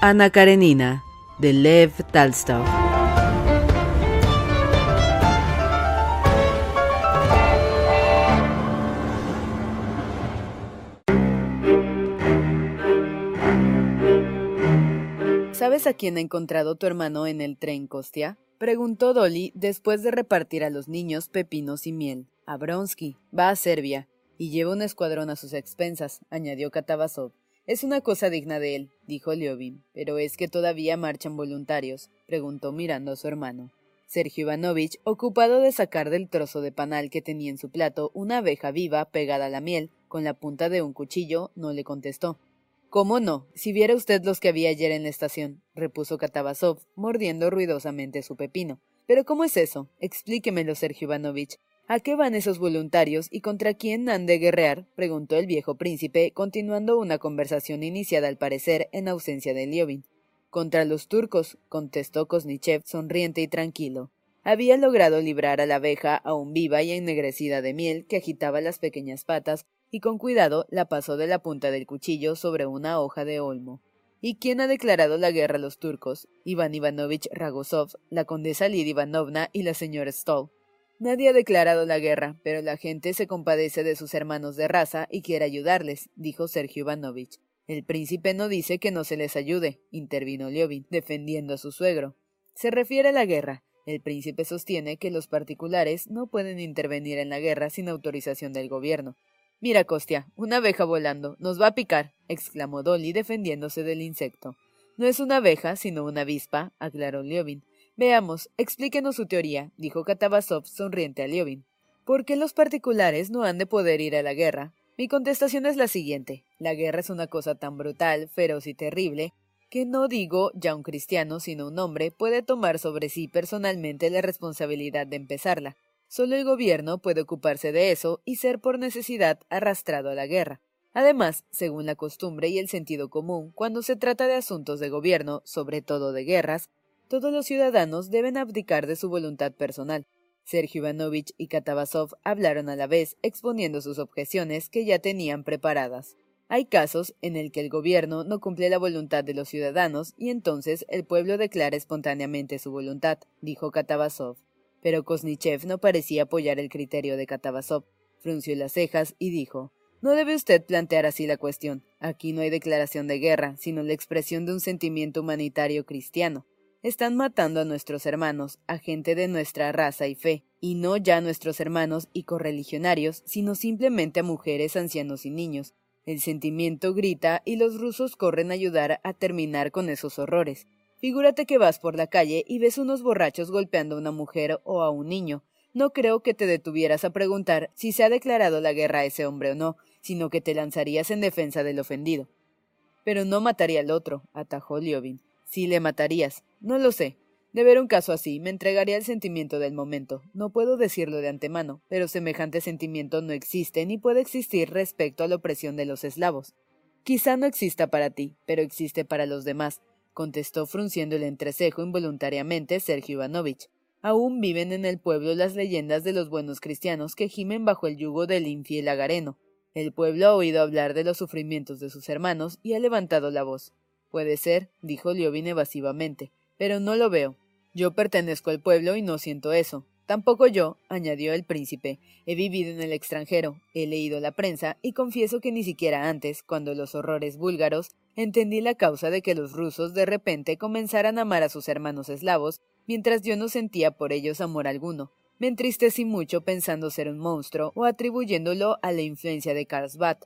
Ana Karenina, de Lev Talstov. ¿Sabes a quién ha encontrado tu hermano en el tren, Kostia? Preguntó Dolly después de repartir a los niños pepinos y miel. A Bronsky. Va a Serbia. Y lleva un escuadrón a sus expensas, añadió Katavasov. Es una cosa digna de él, dijo Liovin. ¿Pero es que todavía marchan voluntarios? preguntó mirando a su hermano. Sergio Ivanovich, ocupado de sacar del trozo de panal que tenía en su plato una abeja viva pegada a la miel con la punta de un cuchillo, no le contestó. ¿Cómo no? Si viera usted los que había ayer en la estación, repuso Katavasov, mordiendo ruidosamente su pepino. ¿Pero cómo es eso? Explíquemelo, Sergio Ivanovich. ¿A qué van esos voluntarios y contra quién han de guerrear? preguntó el viejo príncipe, continuando una conversación iniciada al parecer en ausencia de Liovin. Contra los turcos, contestó Kosnichev sonriente y tranquilo. Había logrado librar a la abeja aún viva y ennegrecida de miel que agitaba las pequeñas patas y con cuidado la pasó de la punta del cuchillo sobre una hoja de olmo. ¿Y quién ha declarado la guerra a los turcos? Iván Ivanovich Ragosov, la condesa Lidia Ivanovna y la señora Stoll. Nadie ha declarado la guerra, pero la gente se compadece de sus hermanos de raza y quiere ayudarles, dijo Sergio Ivanovich. El príncipe no dice que no se les ayude, intervino Liovin, defendiendo a su suegro. Se refiere a la guerra. El príncipe sostiene que los particulares no pueden intervenir en la guerra sin autorización del gobierno. Mira, Costia, una abeja volando. Nos va a picar, exclamó Dolly defendiéndose del insecto. No es una abeja, sino una avispa, aclaró Liovin. Veamos, explíquenos su teoría, dijo Katavasov sonriente a Liovin. ¿Por qué los particulares no han de poder ir a la guerra? Mi contestación es la siguiente. La guerra es una cosa tan brutal, feroz y terrible, que no digo ya un cristiano, sino un hombre, puede tomar sobre sí personalmente la responsabilidad de empezarla. Solo el gobierno puede ocuparse de eso y ser por necesidad arrastrado a la guerra. Además, según la costumbre y el sentido común, cuando se trata de asuntos de gobierno, sobre todo de guerras, todos los ciudadanos deben abdicar de su voluntad personal. Sergio Ivanovich y Katavasov hablaron a la vez, exponiendo sus objeciones que ya tenían preparadas. Hay casos en el que el gobierno no cumple la voluntad de los ciudadanos y entonces el pueblo declara espontáneamente su voluntad, dijo Katavasov. Pero Kosnichev no parecía apoyar el criterio de Katavasov. Frunció las cejas y dijo No debe usted plantear así la cuestión. Aquí no hay declaración de guerra, sino la expresión de un sentimiento humanitario cristiano. Están matando a nuestros hermanos, a gente de nuestra raza y fe, y no ya a nuestros hermanos y correligionarios, sino simplemente a mujeres, ancianos y niños. El sentimiento grita y los rusos corren a ayudar a terminar con esos horrores. Figúrate que vas por la calle y ves unos borrachos golpeando a una mujer o a un niño. No creo que te detuvieras a preguntar si se ha declarado la guerra a ese hombre o no, sino que te lanzarías en defensa del ofendido. Pero no mataría al otro, atajó Liovin. Sí le matarías. No lo sé. De ver un caso así, me entregaría el sentimiento del momento. No puedo decirlo de antemano, pero semejante sentimiento no existe ni puede existir respecto a la opresión de los eslavos. Quizá no exista para ti, pero existe para los demás, contestó frunciendo el entrecejo involuntariamente Sergio Ivanovich. Aún viven en el pueblo las leyendas de los buenos cristianos que gimen bajo el yugo del infiel agareno. El pueblo ha oído hablar de los sufrimientos de sus hermanos y ha levantado la voz. Puede ser, dijo Liovin evasivamente, pero no lo veo. Yo pertenezco al pueblo y no siento eso. Tampoco yo, añadió el príncipe. He vivido en el extranjero, he leído la prensa y confieso que ni siquiera antes, cuando los horrores búlgaros, entendí la causa de que los rusos de repente comenzaran a amar a sus hermanos eslavos, mientras yo no sentía por ellos amor alguno. Me entristecí mucho pensando ser un monstruo o atribuyéndolo a la influencia de Karlsbad,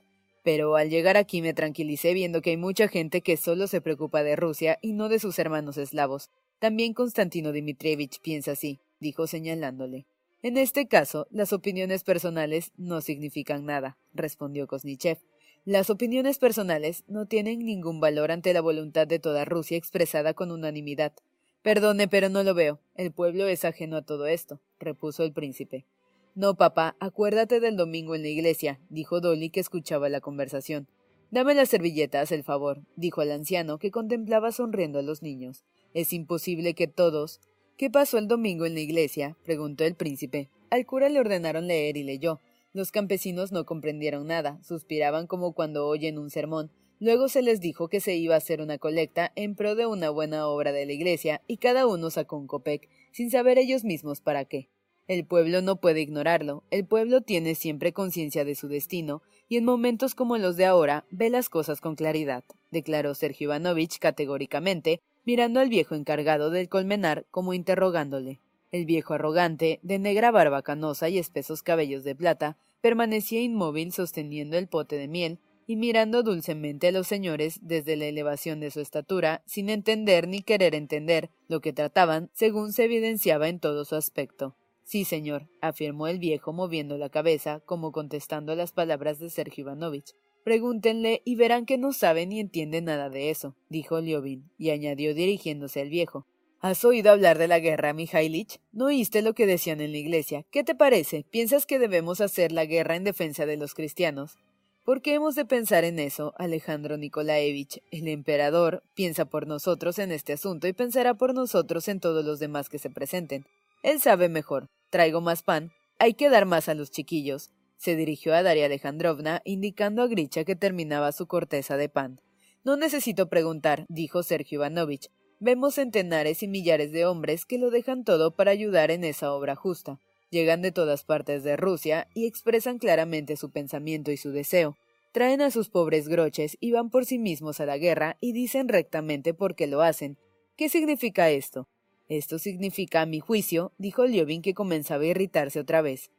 pero al llegar aquí me tranquilicé viendo que hay mucha gente que solo se preocupa de Rusia y no de sus hermanos eslavos. También Constantino Dmitrievich piensa así, dijo señalándole. En este caso, las opiniones personales no significan nada, respondió Kosnichev. Las opiniones personales no tienen ningún valor ante la voluntad de toda Rusia expresada con unanimidad. Perdone, pero no lo veo. El pueblo es ajeno a todo esto, repuso el príncipe. No, papá, acuérdate del domingo en la iglesia, dijo Dolly, que escuchaba la conversación. Dame las servilletas, el favor, dijo al anciano, que contemplaba sonriendo a los niños. Es imposible que todos. ¿Qué pasó el domingo en la iglesia? preguntó el príncipe. Al cura le ordenaron leer y leyó. Los campesinos no comprendieron nada, suspiraban como cuando oyen un sermón. Luego se les dijo que se iba a hacer una colecta en pro de una buena obra de la iglesia, y cada uno sacó un copec, sin saber ellos mismos para qué. El pueblo no puede ignorarlo, el pueblo tiene siempre conciencia de su destino, y en momentos como los de ahora ve las cosas con claridad, declaró Sergio Ivanovich categóricamente, mirando al viejo encargado del colmenar como interrogándole. El viejo arrogante, de negra barba canosa y espesos cabellos de plata, permanecía inmóvil sosteniendo el pote de miel y mirando dulcemente a los señores desde la elevación de su estatura, sin entender ni querer entender lo que trataban, según se evidenciaba en todo su aspecto. Sí, señor, afirmó el viejo moviendo la cabeza, como contestando las palabras de Sergio Ivanovich. Pregúntenle y verán que no sabe ni entiende nada de eso, dijo Liobin, y añadió dirigiéndose al viejo. ¿Has oído hablar de la guerra, Mijailich? ¿No oíste lo que decían en la iglesia? ¿Qué te parece? ¿Piensas que debemos hacer la guerra en defensa de los cristianos? ¿Por qué hemos de pensar en eso, Alejandro Nikolaevich? El emperador piensa por nosotros en este asunto y pensará por nosotros en todos los demás que se presenten. Él sabe mejor. Traigo más pan. Hay que dar más a los chiquillos. Se dirigió a Daria Alejandrovna, indicando a Gricha que terminaba su corteza de pan. No necesito preguntar, dijo Sergio Ivanovich. Vemos centenares y millares de hombres que lo dejan todo para ayudar en esa obra justa. Llegan de todas partes de Rusia y expresan claramente su pensamiento y su deseo. Traen a sus pobres groches y van por sí mismos a la guerra y dicen rectamente por qué lo hacen. ¿Qué significa esto? Esto significa, a mi juicio, dijo Liobin que comenzaba a irritarse otra vez,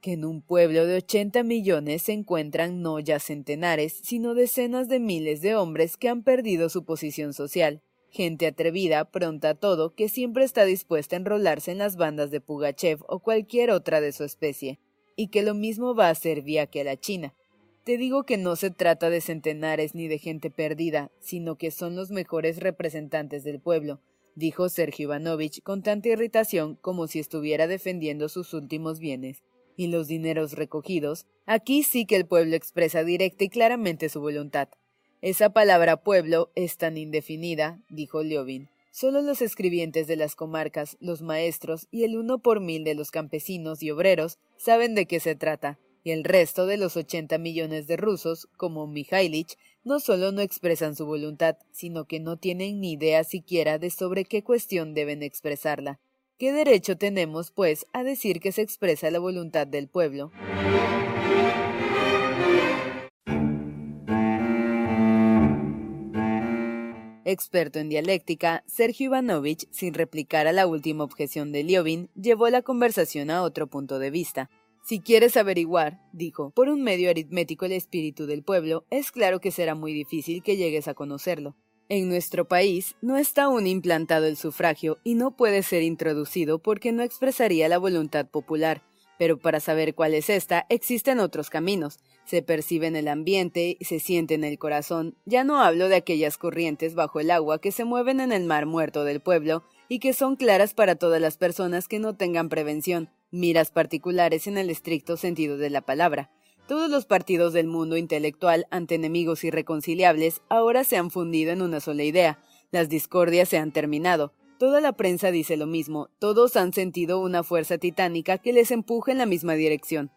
que en un pueblo de ochenta millones se encuentran no ya centenares, sino decenas de miles de hombres que han perdido su posición social, gente atrevida, pronta a todo, que siempre está dispuesta a enrolarse en las bandas de Pugachev o cualquier otra de su especie, y que lo mismo va a hacer vía que a la China. Te digo que no se trata de centenares ni de gente perdida, sino que son los mejores representantes del pueblo, dijo Sergio Ivanovich con tanta irritación como si estuviera defendiendo sus últimos bienes. Y los dineros recogidos, aquí sí que el pueblo expresa directa y claramente su voluntad. Esa palabra pueblo es tan indefinida, dijo Liobin. Solo los escribientes de las comarcas, los maestros y el uno por mil de los campesinos y obreros saben de qué se trata, y el resto de los ochenta millones de rusos, como Mijailich, no solo no expresan su voluntad, sino que no tienen ni idea siquiera de sobre qué cuestión deben expresarla. ¿Qué derecho tenemos, pues, a decir que se expresa la voluntad del pueblo? Experto en dialéctica, Sergio Ivanovich, sin replicar a la última objeción de Liobin, llevó la conversación a otro punto de vista. Si quieres averiguar, dijo, por un medio aritmético el espíritu del pueblo, es claro que será muy difícil que llegues a conocerlo. En nuestro país no está aún implantado el sufragio y no puede ser introducido porque no expresaría la voluntad popular, pero para saber cuál es esta, existen otros caminos. Se percibe en el ambiente, se siente en el corazón. Ya no hablo de aquellas corrientes bajo el agua que se mueven en el mar muerto del pueblo y que son claras para todas las personas que no tengan prevención, miras particulares en el estricto sentido de la palabra. Todos los partidos del mundo intelectual ante enemigos irreconciliables ahora se han fundido en una sola idea. Las discordias se han terminado. Toda la prensa dice lo mismo, todos han sentido una fuerza titánica que les empuja en la misma dirección.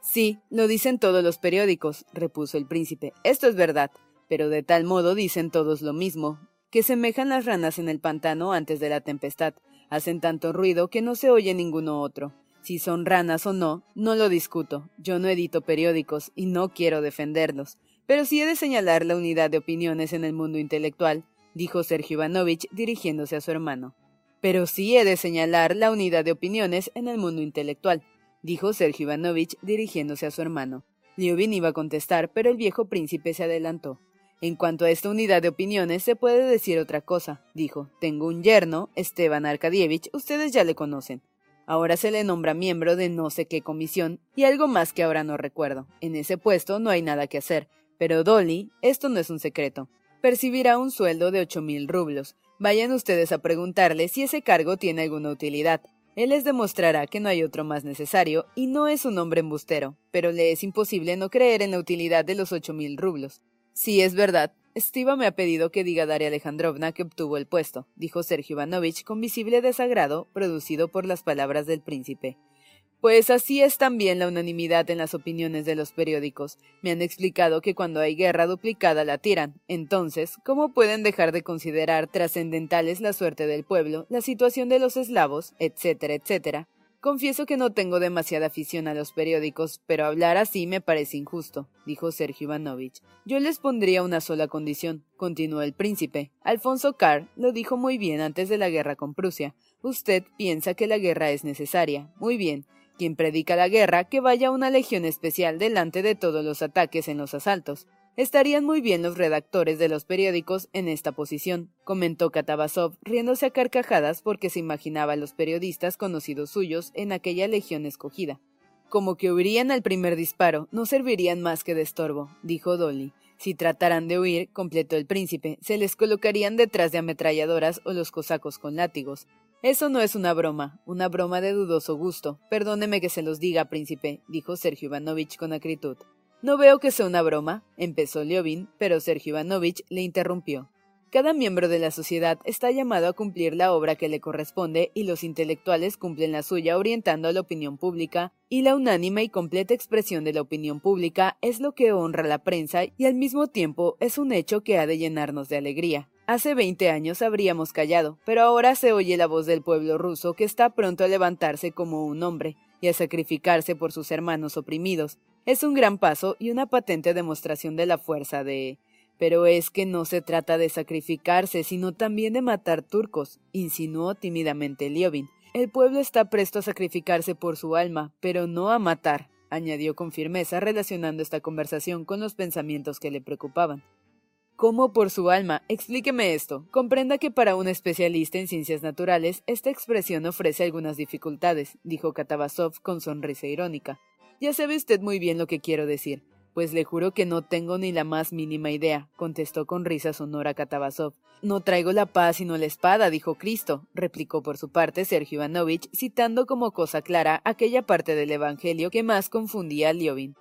Sí, lo dicen todos los periódicos, repuso el príncipe. Esto es verdad, pero de tal modo dicen todos lo mismo, que semejan las ranas en el pantano antes de la tempestad, hacen tanto ruido que no se oye ninguno otro. Si son ranas o no, no lo discuto. Yo no edito periódicos y no quiero defenderlos. Pero sí he de señalar la unidad de opiniones en el mundo intelectual, dijo Sergio Ivanovich dirigiéndose a su hermano. Pero sí he de señalar la unidad de opiniones en el mundo intelectual, dijo Sergio Ivanovich dirigiéndose a su hermano. Liobin iba a contestar, pero el viejo príncipe se adelantó. En cuanto a esta unidad de opiniones, se puede decir otra cosa, dijo. Tengo un yerno, Esteban Arkadievich, ustedes ya le conocen. Ahora se le nombra miembro de no sé qué comisión y algo más que ahora no recuerdo. En ese puesto no hay nada que hacer. Pero Dolly, esto no es un secreto. Percibirá un sueldo de ocho mil rublos. Vayan ustedes a preguntarle si ese cargo tiene alguna utilidad. Él les demostrará que no hay otro más necesario y no es un hombre embustero, pero le es imposible no creer en la utilidad de los ocho mil rublos. Sí, es verdad. Estiva me ha pedido que diga a Daria Alejandrovna que obtuvo el puesto, dijo Sergio Ivanovich con visible desagrado producido por las palabras del príncipe. Pues así es también la unanimidad en las opiniones de los periódicos. Me han explicado que cuando hay guerra duplicada la tiran. Entonces, ¿cómo pueden dejar de considerar trascendentales la suerte del pueblo, la situación de los eslavos, etcétera, etcétera? Confieso que no tengo demasiada afición a los periódicos, pero hablar así me parece injusto, dijo Sergio Ivanovich. Yo les pondría una sola condición, continuó el príncipe. Alfonso Carr lo dijo muy bien antes de la guerra con Prusia. Usted piensa que la guerra es necesaria. Muy bien. Quien predica la guerra, que vaya una legión especial delante de todos los ataques en los asaltos. Estarían muy bien los redactores de los periódicos en esta posición, comentó Katabasov, riéndose a carcajadas porque se imaginaba a los periodistas conocidos suyos en aquella legión escogida. Como que huirían al primer disparo, no servirían más que de estorbo, dijo Dolly. Si trataran de huir, completó el príncipe, se les colocarían detrás de ametralladoras o los cosacos con látigos. Eso no es una broma, una broma de dudoso gusto. Perdóneme que se los diga, príncipe, dijo Sergio Ivanovich con acritud. No veo que sea una broma, empezó Liovin, pero Sergio Ivanovich le interrumpió. Cada miembro de la sociedad está llamado a cumplir la obra que le corresponde y los intelectuales cumplen la suya orientando a la opinión pública, y la unánime y completa expresión de la opinión pública es lo que honra a la prensa y al mismo tiempo es un hecho que ha de llenarnos de alegría. Hace veinte años habríamos callado, pero ahora se oye la voz del pueblo ruso que está pronto a levantarse como un hombre y a sacrificarse por sus hermanos oprimidos. Es un gran paso y una patente demostración de la fuerza de... Pero es que no se trata de sacrificarse, sino también de matar turcos, insinuó tímidamente Liovin. El pueblo está presto a sacrificarse por su alma, pero no a matar, añadió con firmeza relacionando esta conversación con los pensamientos que le preocupaban. ¿Cómo por su alma? Explíqueme esto. Comprenda que para un especialista en ciencias naturales, esta expresión ofrece algunas dificultades, dijo Katabasov con sonrisa irónica. Ya sabe usted muy bien lo que quiero decir. Pues le juro que no tengo ni la más mínima idea, contestó con risa sonora Katabasov. No traigo la paz sino la espada, dijo Cristo, replicó por su parte Sergio Ivanovich, citando como cosa clara aquella parte del Evangelio que más confundía a Liovin.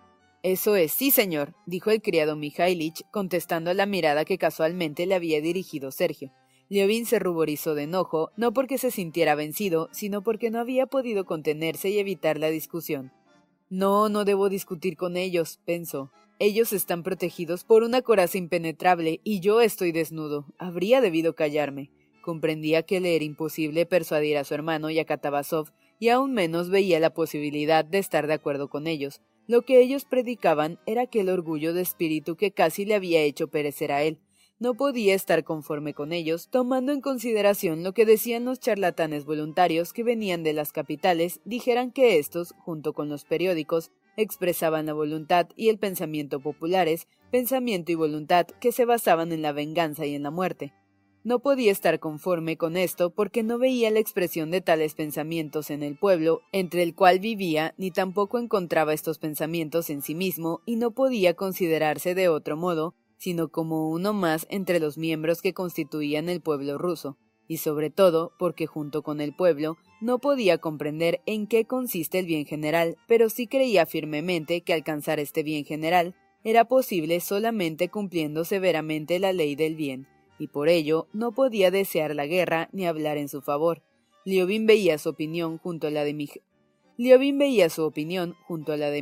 Eso es, sí, señor, dijo el criado Mijailich, contestando a la mirada que casualmente le había dirigido Sergio. Liovin se ruborizó de enojo, no porque se sintiera vencido, sino porque no había podido contenerse y evitar la discusión. No, no debo discutir con ellos, pensó. Ellos están protegidos por una coraza impenetrable y yo estoy desnudo. Habría debido callarme. Comprendía que le era imposible persuadir a su hermano y a Katabasov, y aún menos veía la posibilidad de estar de acuerdo con ellos. Lo que ellos predicaban era aquel orgullo de espíritu que casi le había hecho perecer a él. No podía estar conforme con ellos, tomando en consideración lo que decían los charlatanes voluntarios que venían de las capitales, dijeran que estos, junto con los periódicos, expresaban la voluntad y el pensamiento populares, pensamiento y voluntad que se basaban en la venganza y en la muerte. No podía estar conforme con esto porque no veía la expresión de tales pensamientos en el pueblo entre el cual vivía, ni tampoco encontraba estos pensamientos en sí mismo, y no podía considerarse de otro modo, sino como uno más entre los miembros que constituían el pueblo ruso, y sobre todo porque junto con el pueblo no podía comprender en qué consiste el bien general, pero sí creía firmemente que alcanzar este bien general era posible solamente cumpliendo severamente la ley del bien, y por ello no podía desear la guerra ni hablar en su favor. Liobin veía su opinión junto a la de veía su opinión junto a la de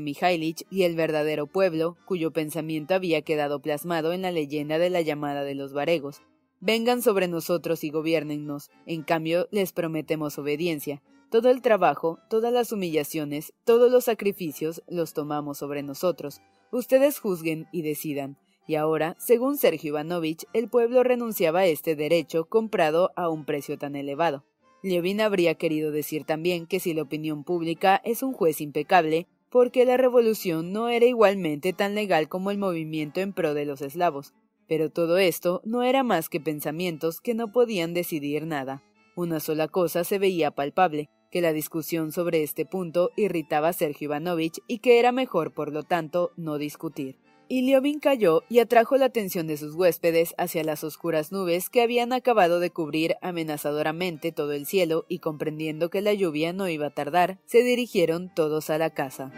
y el verdadero pueblo, cuyo pensamiento había quedado plasmado en la leyenda de la llamada de los varegos. Vengan sobre nosotros y gobiernennos, en cambio les prometemos obediencia. Todo el trabajo, todas las humillaciones, todos los sacrificios los tomamos sobre nosotros. Ustedes juzguen y decidan. Y ahora, según Sergio Ivanovich, el pueblo renunciaba a este derecho comprado a un precio tan elevado. Liovin habría querido decir también que si la opinión pública es un juez impecable, porque la revolución no era igualmente tan legal como el movimiento en pro de los eslavos. Pero todo esto no era más que pensamientos que no podían decidir nada. Una sola cosa se veía palpable, que la discusión sobre este punto irritaba a Sergio Ivanovich y que era mejor, por lo tanto, no discutir. Iliovin cayó y atrajo la atención de sus huéspedes hacia las oscuras nubes que habían acabado de cubrir amenazadoramente todo el cielo y comprendiendo que la lluvia no iba a tardar, se dirigieron todos a la casa.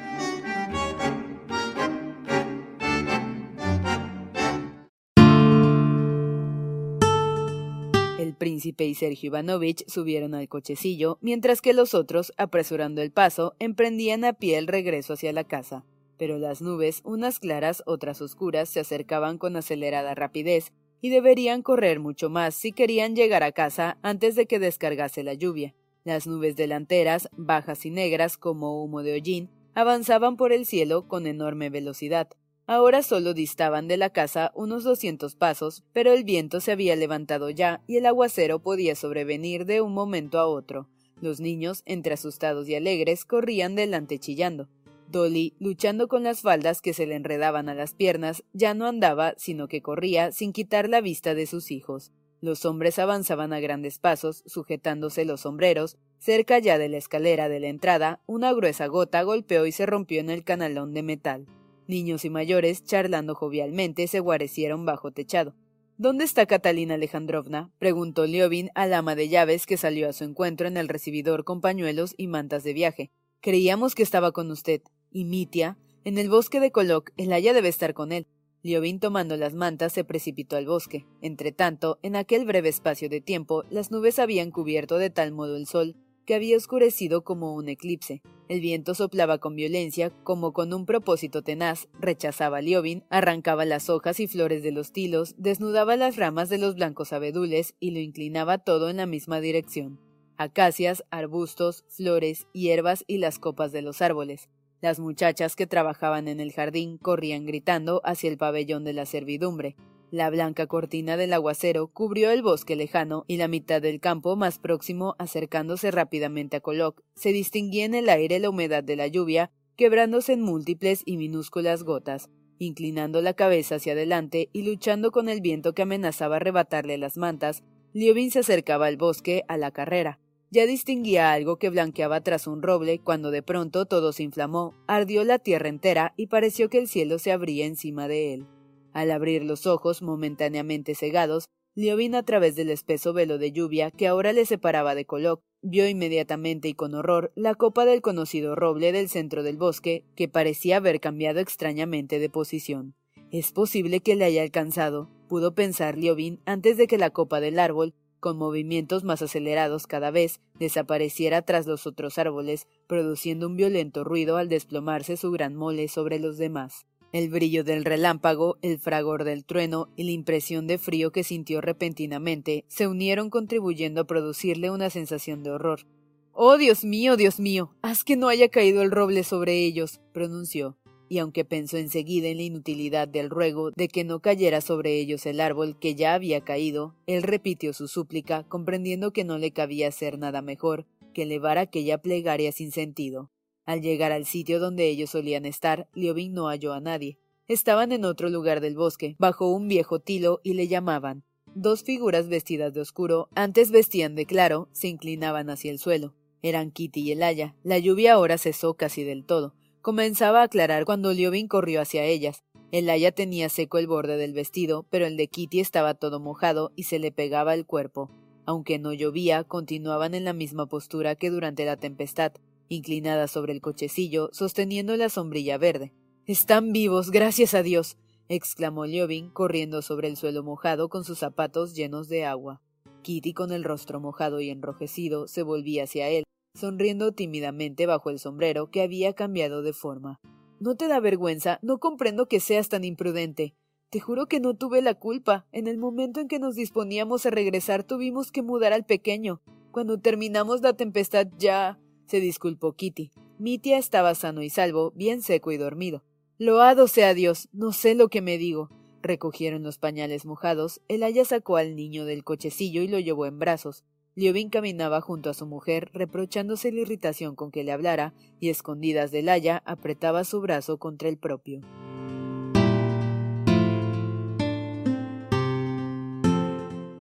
El príncipe y Sergio Ivanovich subieron al cochecillo, mientras que los otros, apresurando el paso, emprendían a pie el regreso hacia la casa pero las nubes, unas claras, otras oscuras, se acercaban con acelerada rapidez, y deberían correr mucho más si querían llegar a casa antes de que descargase la lluvia. Las nubes delanteras, bajas y negras como humo de hollín, avanzaban por el cielo con enorme velocidad. Ahora solo distaban de la casa unos doscientos pasos, pero el viento se había levantado ya y el aguacero podía sobrevenir de un momento a otro. Los niños, entre asustados y alegres, corrían delante chillando. Dolly, luchando con las faldas que se le enredaban a las piernas, ya no andaba, sino que corría sin quitar la vista de sus hijos. Los hombres avanzaban a grandes pasos, sujetándose los sombreros. Cerca ya de la escalera de la entrada, una gruesa gota golpeó y se rompió en el canalón de metal. Niños y mayores, charlando jovialmente, se guarecieron bajo techado. ¿Dónde está Catalina Alejandrovna? preguntó Liovin al ama de llaves que salió a su encuentro en el recibidor con pañuelos y mantas de viaje. Creíamos que estaba con usted. Y Mitia, en el bosque de Coloc, el haya debe estar con él. Liovin tomando las mantas se precipitó al bosque. Entretanto, en aquel breve espacio de tiempo, las nubes habían cubierto de tal modo el sol que había oscurecido como un eclipse. El viento soplaba con violencia, como con un propósito tenaz, rechazaba a Liovin, arrancaba las hojas y flores de los tilos, desnudaba las ramas de los blancos abedules y lo inclinaba todo en la misma dirección. Acacias, arbustos, flores, hierbas y las copas de los árboles. Las muchachas que trabajaban en el jardín corrían gritando hacia el pabellón de la servidumbre. La blanca cortina del aguacero cubrió el bosque lejano y la mitad del campo más próximo, acercándose rápidamente a Coloc, se distinguía en el aire la humedad de la lluvia, quebrándose en múltiples y minúsculas gotas. Inclinando la cabeza hacia adelante y luchando con el viento que amenazaba arrebatarle las mantas, Liovin se acercaba al bosque a la carrera. Ya distinguía algo que blanqueaba tras un roble cuando de pronto todo se inflamó, ardió la tierra entera y pareció que el cielo se abría encima de él. Al abrir los ojos momentáneamente cegados, Liovin a través del espeso velo de lluvia que ahora le separaba de Coloc, vio inmediatamente y con horror la copa del conocido roble del centro del bosque, que parecía haber cambiado extrañamente de posición. Es posible que le haya alcanzado, pudo pensar Liovin antes de que la copa del árbol con movimientos más acelerados cada vez, desapareciera tras los otros árboles, produciendo un violento ruido al desplomarse su gran mole sobre los demás. El brillo del relámpago, el fragor del trueno y la impresión de frío que sintió repentinamente se unieron contribuyendo a producirle una sensación de horror. Oh, Dios mío, Dios mío, haz que no haya caído el roble sobre ellos, pronunció y aunque pensó enseguida en la inutilidad del ruego de que no cayera sobre ellos el árbol que ya había caído, él repitió su súplica, comprendiendo que no le cabía hacer nada mejor que elevar aquella plegaria sin sentido. Al llegar al sitio donde ellos solían estar, Liobin no halló a nadie. Estaban en otro lugar del bosque, bajo un viejo tilo, y le llamaban. Dos figuras vestidas de oscuro, antes vestían de claro, se inclinaban hacia el suelo. Eran Kitty y Elaya. La lluvia ahora cesó casi del todo. Comenzaba a aclarar cuando Liobin corrió hacia ellas. El Aya tenía seco el borde del vestido, pero el de Kitty estaba todo mojado y se le pegaba el cuerpo. Aunque no llovía, continuaban en la misma postura que durante la tempestad, inclinadas sobre el cochecillo, sosteniendo la sombrilla verde. Están vivos, gracias a Dios. exclamó Liobin, corriendo sobre el suelo mojado con sus zapatos llenos de agua. Kitty, con el rostro mojado y enrojecido, se volvía hacia él, sonriendo tímidamente bajo el sombrero que había cambiado de forma. ¿No te da vergüenza? No comprendo que seas tan imprudente. Te juro que no tuve la culpa. En el momento en que nos disponíamos a regresar tuvimos que mudar al pequeño. Cuando terminamos la tempestad ya. se disculpó Kitty. Mi tía estaba sano y salvo, bien seco y dormido. Loado sea Dios. No sé lo que me digo. Recogieron los pañales mojados, el aya sacó al niño del cochecillo y lo llevó en brazos. Liobin caminaba junto a su mujer, reprochándose la irritación con que le hablara, y escondidas de Laya apretaba su brazo contra el propio.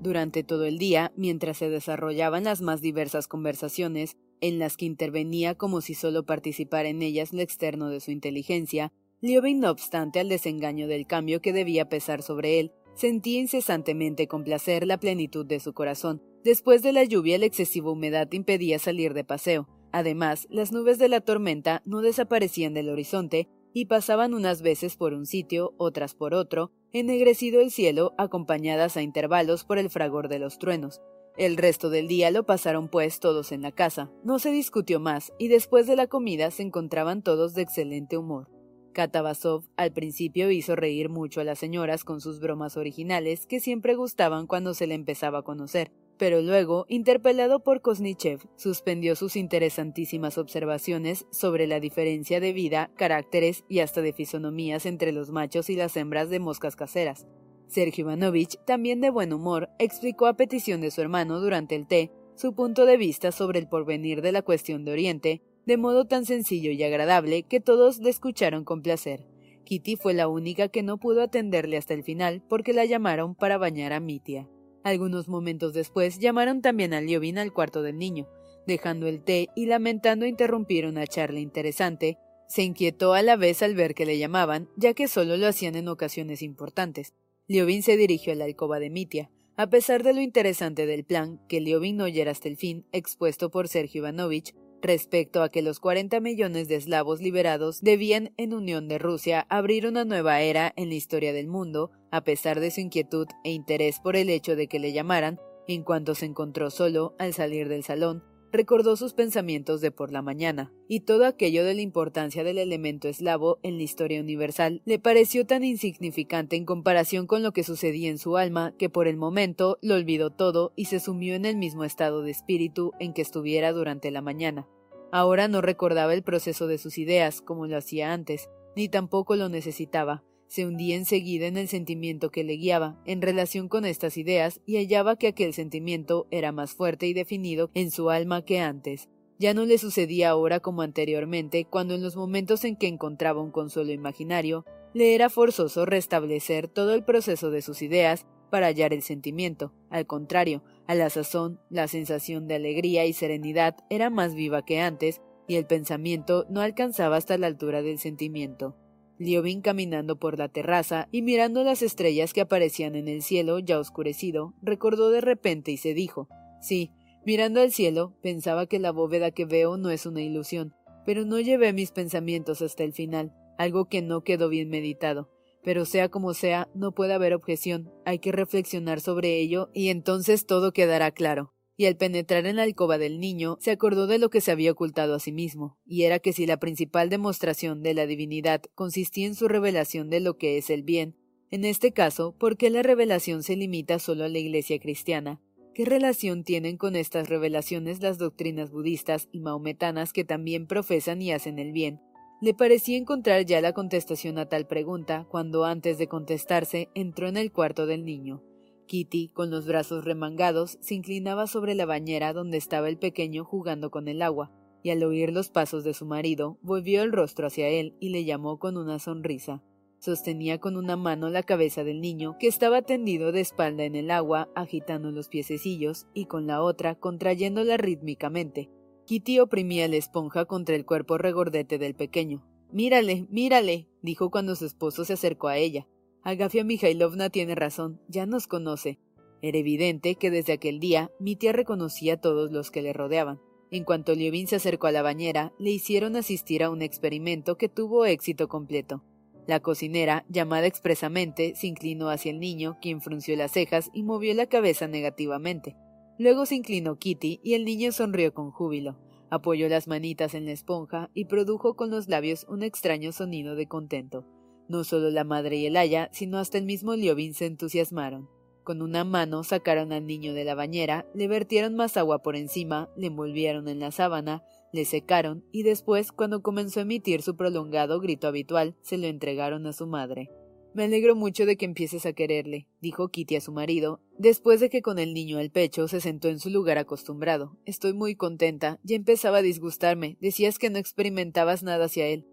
Durante todo el día, mientras se desarrollaban las más diversas conversaciones, en las que intervenía como si solo participara en ellas lo externo de su inteligencia, Liobin, no obstante al desengaño del cambio que debía pesar sobre él, sentía incesantemente con placer la plenitud de su corazón. Después de la lluvia, la excesiva humedad impedía salir de paseo. Además, las nubes de la tormenta no desaparecían del horizonte y pasaban unas veces por un sitio, otras por otro, ennegrecido el cielo, acompañadas a intervalos por el fragor de los truenos. El resto del día lo pasaron pues todos en la casa, no se discutió más, y después de la comida se encontraban todos de excelente humor. Katavasov al principio hizo reír mucho a las señoras con sus bromas originales que siempre gustaban cuando se le empezaba a conocer, pero luego, interpelado por Kosnichev, suspendió sus interesantísimas observaciones sobre la diferencia de vida, caracteres y hasta de fisonomías entre los machos y las hembras de moscas caseras. Sergio Ivanovich, también de buen humor, explicó a petición de su hermano durante el té su punto de vista sobre el porvenir de la cuestión de Oriente, de modo tan sencillo y agradable que todos le escucharon con placer. Kitty fue la única que no pudo atenderle hasta el final porque la llamaron para bañar a Mitia. Algunos momentos después llamaron también a Liobin al cuarto del niño. Dejando el té y lamentando interrumpir una charla interesante, se inquietó a la vez al ver que le llamaban, ya que solo lo hacían en ocasiones importantes. Liobin se dirigió a la alcoba de Mitia. A pesar de lo interesante del plan, que Liobin no oyera hasta el fin, expuesto por Sergio Ivanovich, respecto a que los 40 millones de eslavos liberados debían, en unión de Rusia, abrir una nueva era en la historia del mundo, a pesar de su inquietud e interés por el hecho de que le llamaran, en cuanto se encontró solo al salir del salón, recordó sus pensamientos de por la mañana, y todo aquello de la importancia del elemento eslavo en la historia universal le pareció tan insignificante en comparación con lo que sucedía en su alma que por el momento lo olvidó todo y se sumió en el mismo estado de espíritu en que estuviera durante la mañana. Ahora no recordaba el proceso de sus ideas como lo hacía antes, ni tampoco lo necesitaba, se hundía enseguida en el sentimiento que le guiaba en relación con estas ideas y hallaba que aquel sentimiento era más fuerte y definido en su alma que antes. Ya no le sucedía ahora como anteriormente, cuando en los momentos en que encontraba un consuelo imaginario, le era forzoso restablecer todo el proceso de sus ideas para hallar el sentimiento. Al contrario, a la sazón, la sensación de alegría y serenidad era más viva que antes, y el pensamiento no alcanzaba hasta la altura del sentimiento. Liobin caminando por la terraza y mirando las estrellas que aparecían en el cielo ya oscurecido, recordó de repente y se dijo Sí, mirando al cielo, pensaba que la bóveda que veo no es una ilusión, pero no llevé mis pensamientos hasta el final, algo que no quedó bien meditado. Pero sea como sea, no puede haber objeción, hay que reflexionar sobre ello y entonces todo quedará claro y al penetrar en la alcoba del niño se acordó de lo que se había ocultado a sí mismo, y era que si la principal demostración de la divinidad consistía en su revelación de lo que es el bien, en este caso, ¿por qué la revelación se limita solo a la Iglesia cristiana? ¿Qué relación tienen con estas revelaciones las doctrinas budistas y maometanas que también profesan y hacen el bien? Le parecía encontrar ya la contestación a tal pregunta cuando antes de contestarse entró en el cuarto del niño. Kitty, con los brazos remangados, se inclinaba sobre la bañera donde estaba el pequeño jugando con el agua, y al oír los pasos de su marido, volvió el rostro hacia él y le llamó con una sonrisa. Sostenía con una mano la cabeza del niño, que estaba tendido de espalda en el agua, agitando los piececillos, y con la otra contrayéndola rítmicamente. Kitty oprimía la esponja contra el cuerpo regordete del pequeño. Mírale, mírale, dijo cuando su esposo se acercó a ella. Agafia Mikhailovna tiene razón, ya nos conoce. Era evidente que desde aquel día mi tía reconocía a todos los que le rodeaban. En cuanto Liovin se acercó a la bañera, le hicieron asistir a un experimento que tuvo éxito completo. La cocinera, llamada expresamente, se inclinó hacia el niño, quien frunció las cejas y movió la cabeza negativamente. Luego se inclinó Kitty y el niño sonrió con júbilo. Apoyó las manitas en la esponja y produjo con los labios un extraño sonido de contento. No solo la madre y el aya, sino hasta el mismo Liobin se entusiasmaron. Con una mano sacaron al niño de la bañera, le vertieron más agua por encima, le envolvieron en la sábana, le secaron y después, cuando comenzó a emitir su prolongado grito habitual, se lo entregaron a su madre. Me alegro mucho de que empieces a quererle, dijo Kitty a su marido, después de que con el niño al pecho se sentó en su lugar acostumbrado. Estoy muy contenta, ya empezaba a disgustarme, decías que no experimentabas nada hacia él.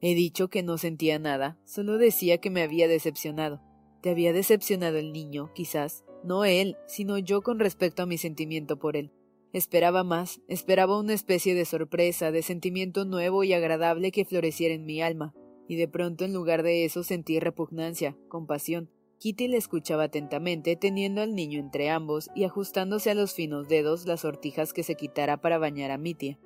He dicho que no sentía nada, solo decía que me había decepcionado. Te había decepcionado el niño, quizás, no él, sino yo con respecto a mi sentimiento por él. Esperaba más, esperaba una especie de sorpresa, de sentimiento nuevo y agradable que floreciera en mi alma, y de pronto en lugar de eso sentí repugnancia, compasión. Kitty le escuchaba atentamente, teniendo al niño entre ambos y ajustándose a los finos dedos las sortijas que se quitara para bañar a Mitia.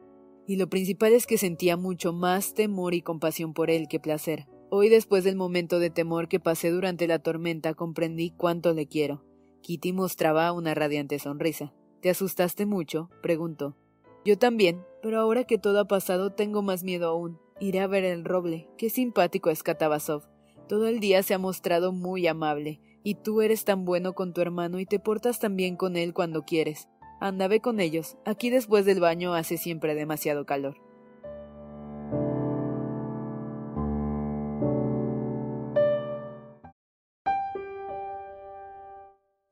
Y lo principal es que sentía mucho más temor y compasión por él que placer. Hoy, después del momento de temor que pasé durante la tormenta, comprendí cuánto le quiero. Kitty mostraba una radiante sonrisa. ¿Te asustaste mucho? preguntó. Yo también, pero ahora que todo ha pasado tengo más miedo aún. Iré a ver el roble. Qué simpático es Katavasov. Todo el día se ha mostrado muy amable, y tú eres tan bueno con tu hermano y te portas tan bien con él cuando quieres. Anda, ve con ellos. Aquí después del baño hace siempre demasiado calor.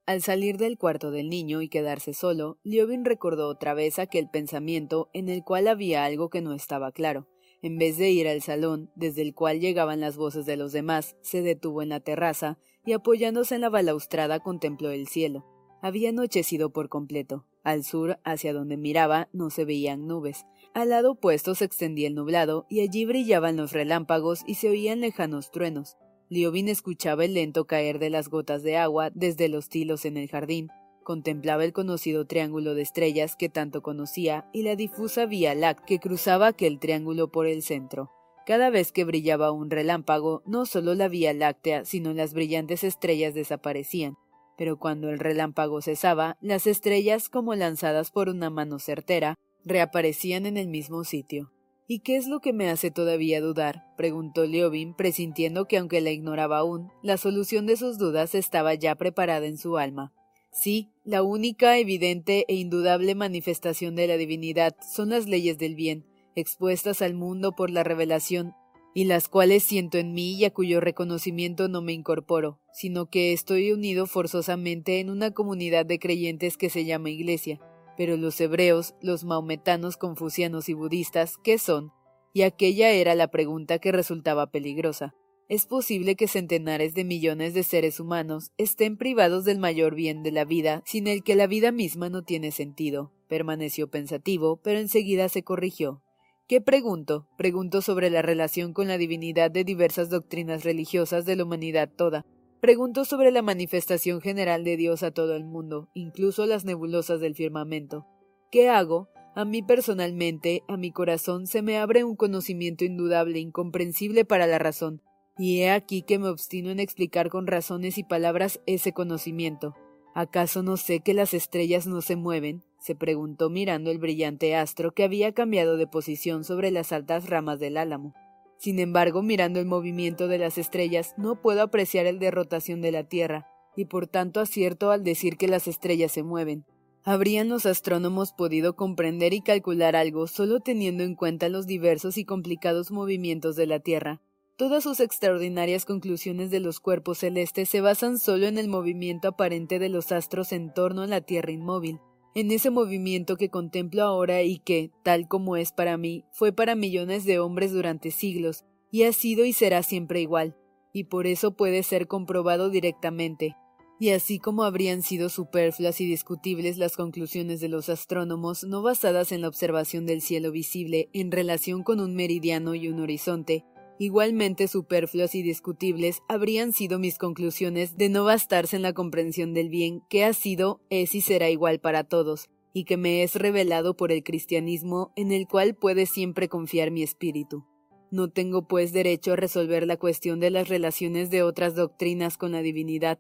Al salir del cuarto del niño y quedarse solo, Liobin recordó otra vez aquel pensamiento en el cual había algo que no estaba claro. En vez de ir al salón, desde el cual llegaban las voces de los demás, se detuvo en la terraza y apoyándose en la balaustrada contempló el cielo. Había anochecido por completo. Al sur, hacia donde miraba, no se veían nubes. Al lado opuesto se extendía el nublado y allí brillaban los relámpagos y se oían lejanos truenos. Liobin escuchaba el lento caer de las gotas de agua desde los tilos en el jardín, contemplaba el conocido triángulo de estrellas que tanto conocía y la difusa vía láctea que cruzaba aquel triángulo por el centro. Cada vez que brillaba un relámpago, no solo la vía láctea, sino las brillantes estrellas desaparecían. Pero cuando el relámpago cesaba, las estrellas, como lanzadas por una mano certera, reaparecían en el mismo sitio. ¿Y qué es lo que me hace todavía dudar? preguntó Liobin, presintiendo que aunque la ignoraba aún, la solución de sus dudas estaba ya preparada en su alma. Sí, la única, evidente e indudable manifestación de la divinidad son las leyes del bien, expuestas al mundo por la revelación, y las cuales siento en mí y a cuyo reconocimiento no me incorporo, sino que estoy unido forzosamente en una comunidad de creyentes que se llama Iglesia, pero los hebreos, los maometanos, confucianos y budistas, ¿qué son? Y aquella era la pregunta que resultaba peligrosa. ¿Es posible que centenares de millones de seres humanos estén privados del mayor bien de la vida, sin el que la vida misma no tiene sentido? Permaneció pensativo, pero enseguida se corrigió. ¿Qué pregunto? Pregunto sobre la relación con la divinidad de diversas doctrinas religiosas de la humanidad toda, Preguntó sobre la manifestación general de Dios a todo el mundo, incluso las nebulosas del firmamento. ¿Qué hago? A mí personalmente, a mi corazón, se me abre un conocimiento indudable, incomprensible para la razón, y he aquí que me obstino en explicar con razones y palabras ese conocimiento. ¿Acaso no sé que las estrellas no se mueven? Se preguntó mirando el brillante astro que había cambiado de posición sobre las altas ramas del álamo. Sin embargo, mirando el movimiento de las estrellas, no puedo apreciar el de rotación de la Tierra, y por tanto acierto al decir que las estrellas se mueven. ¿Habrían los astrónomos podido comprender y calcular algo solo teniendo en cuenta los diversos y complicados movimientos de la Tierra? Todas sus extraordinarias conclusiones de los cuerpos celestes se basan solo en el movimiento aparente de los astros en torno a la Tierra inmóvil, en ese movimiento que contemplo ahora y que, tal como es para mí, fue para millones de hombres durante siglos, y ha sido y será siempre igual, y por eso puede ser comprobado directamente. Y así como habrían sido superfluas y discutibles las conclusiones de los astrónomos no basadas en la observación del cielo visible en relación con un meridiano y un horizonte, Igualmente superfluas y discutibles habrían sido mis conclusiones de no bastarse en la comprensión del bien que ha sido, es y será igual para todos, y que me es revelado por el cristianismo en el cual puede siempre confiar mi espíritu. No tengo pues derecho a resolver la cuestión de las relaciones de otras doctrinas con la divinidad.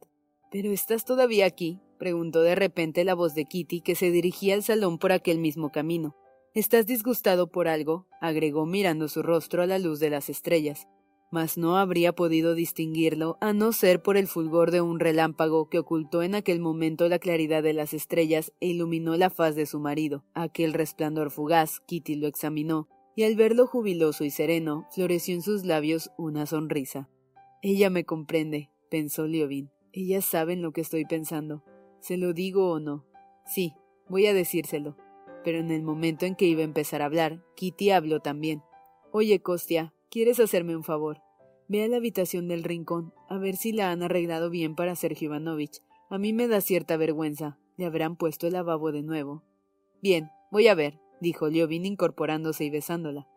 ¿Pero estás todavía aquí? preguntó de repente la voz de Kitty, que se dirigía al salón por aquel mismo camino. ¿Estás disgustado por algo? agregó mirando su rostro a la luz de las estrellas. Mas no habría podido distinguirlo a no ser por el fulgor de un relámpago que ocultó en aquel momento la claridad de las estrellas e iluminó la faz de su marido. Aquel resplandor fugaz, Kitty lo examinó, y al verlo jubiloso y sereno, floreció en sus labios una sonrisa. Ella me comprende, pensó Liovin. Ella sabe en lo que estoy pensando. ¿Se lo digo o no? Sí, voy a decírselo. Pero en el momento en que iba a empezar a hablar, Kitty habló también. Oye, Kostia, ¿quieres hacerme un favor? Ve a la habitación del rincón, a ver si la han arreglado bien para Sergio Ivanovich. A mí me da cierta vergüenza. Le habrán puesto el lavabo de nuevo. Bien, voy a ver, dijo Liovin incorporándose y besándola.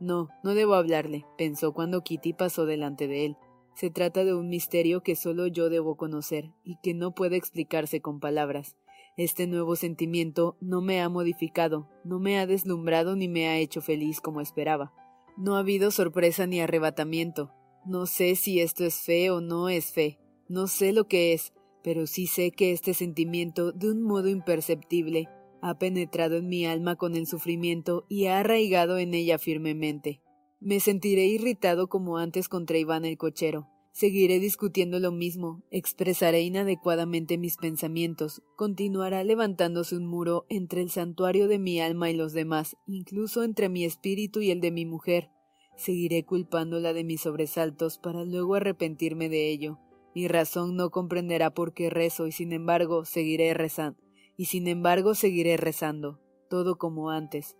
No, no debo hablarle, pensó cuando Kitty pasó delante de él. Se trata de un misterio que solo yo debo conocer y que no puede explicarse con palabras. Este nuevo sentimiento no me ha modificado, no me ha deslumbrado ni me ha hecho feliz como esperaba. No ha habido sorpresa ni arrebatamiento. No sé si esto es fe o no es fe. No sé lo que es, pero sí sé que este sentimiento, de un modo imperceptible, ha penetrado en mi alma con el sufrimiento y ha arraigado en ella firmemente. Me sentiré irritado como antes contra Iván el cochero. Seguiré discutiendo lo mismo, expresaré inadecuadamente mis pensamientos, continuará levantándose un muro entre el santuario de mi alma y los demás, incluso entre mi espíritu y el de mi mujer. Seguiré culpándola de mis sobresaltos para luego arrepentirme de ello. Mi razón no comprenderá por qué rezo y sin embargo seguiré rezando y sin embargo seguiré rezando, todo como antes.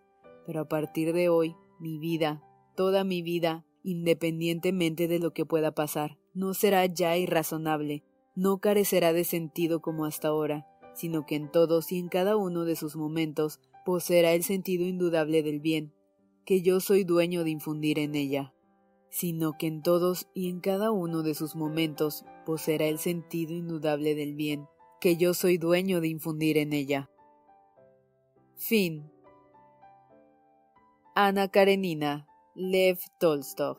Pero a partir de hoy, mi vida, toda mi vida, independientemente de lo que pueda pasar, no será ya irrazonable, no carecerá de sentido como hasta ahora, sino que en todos y en cada uno de sus momentos poseerá el sentido indudable del bien, que yo soy dueño de infundir en ella, sino que en todos y en cada uno de sus momentos poseerá el sentido indudable del bien, que yo soy dueño de infundir en ella. Fin. Ana Karenina, Lev Tolstov.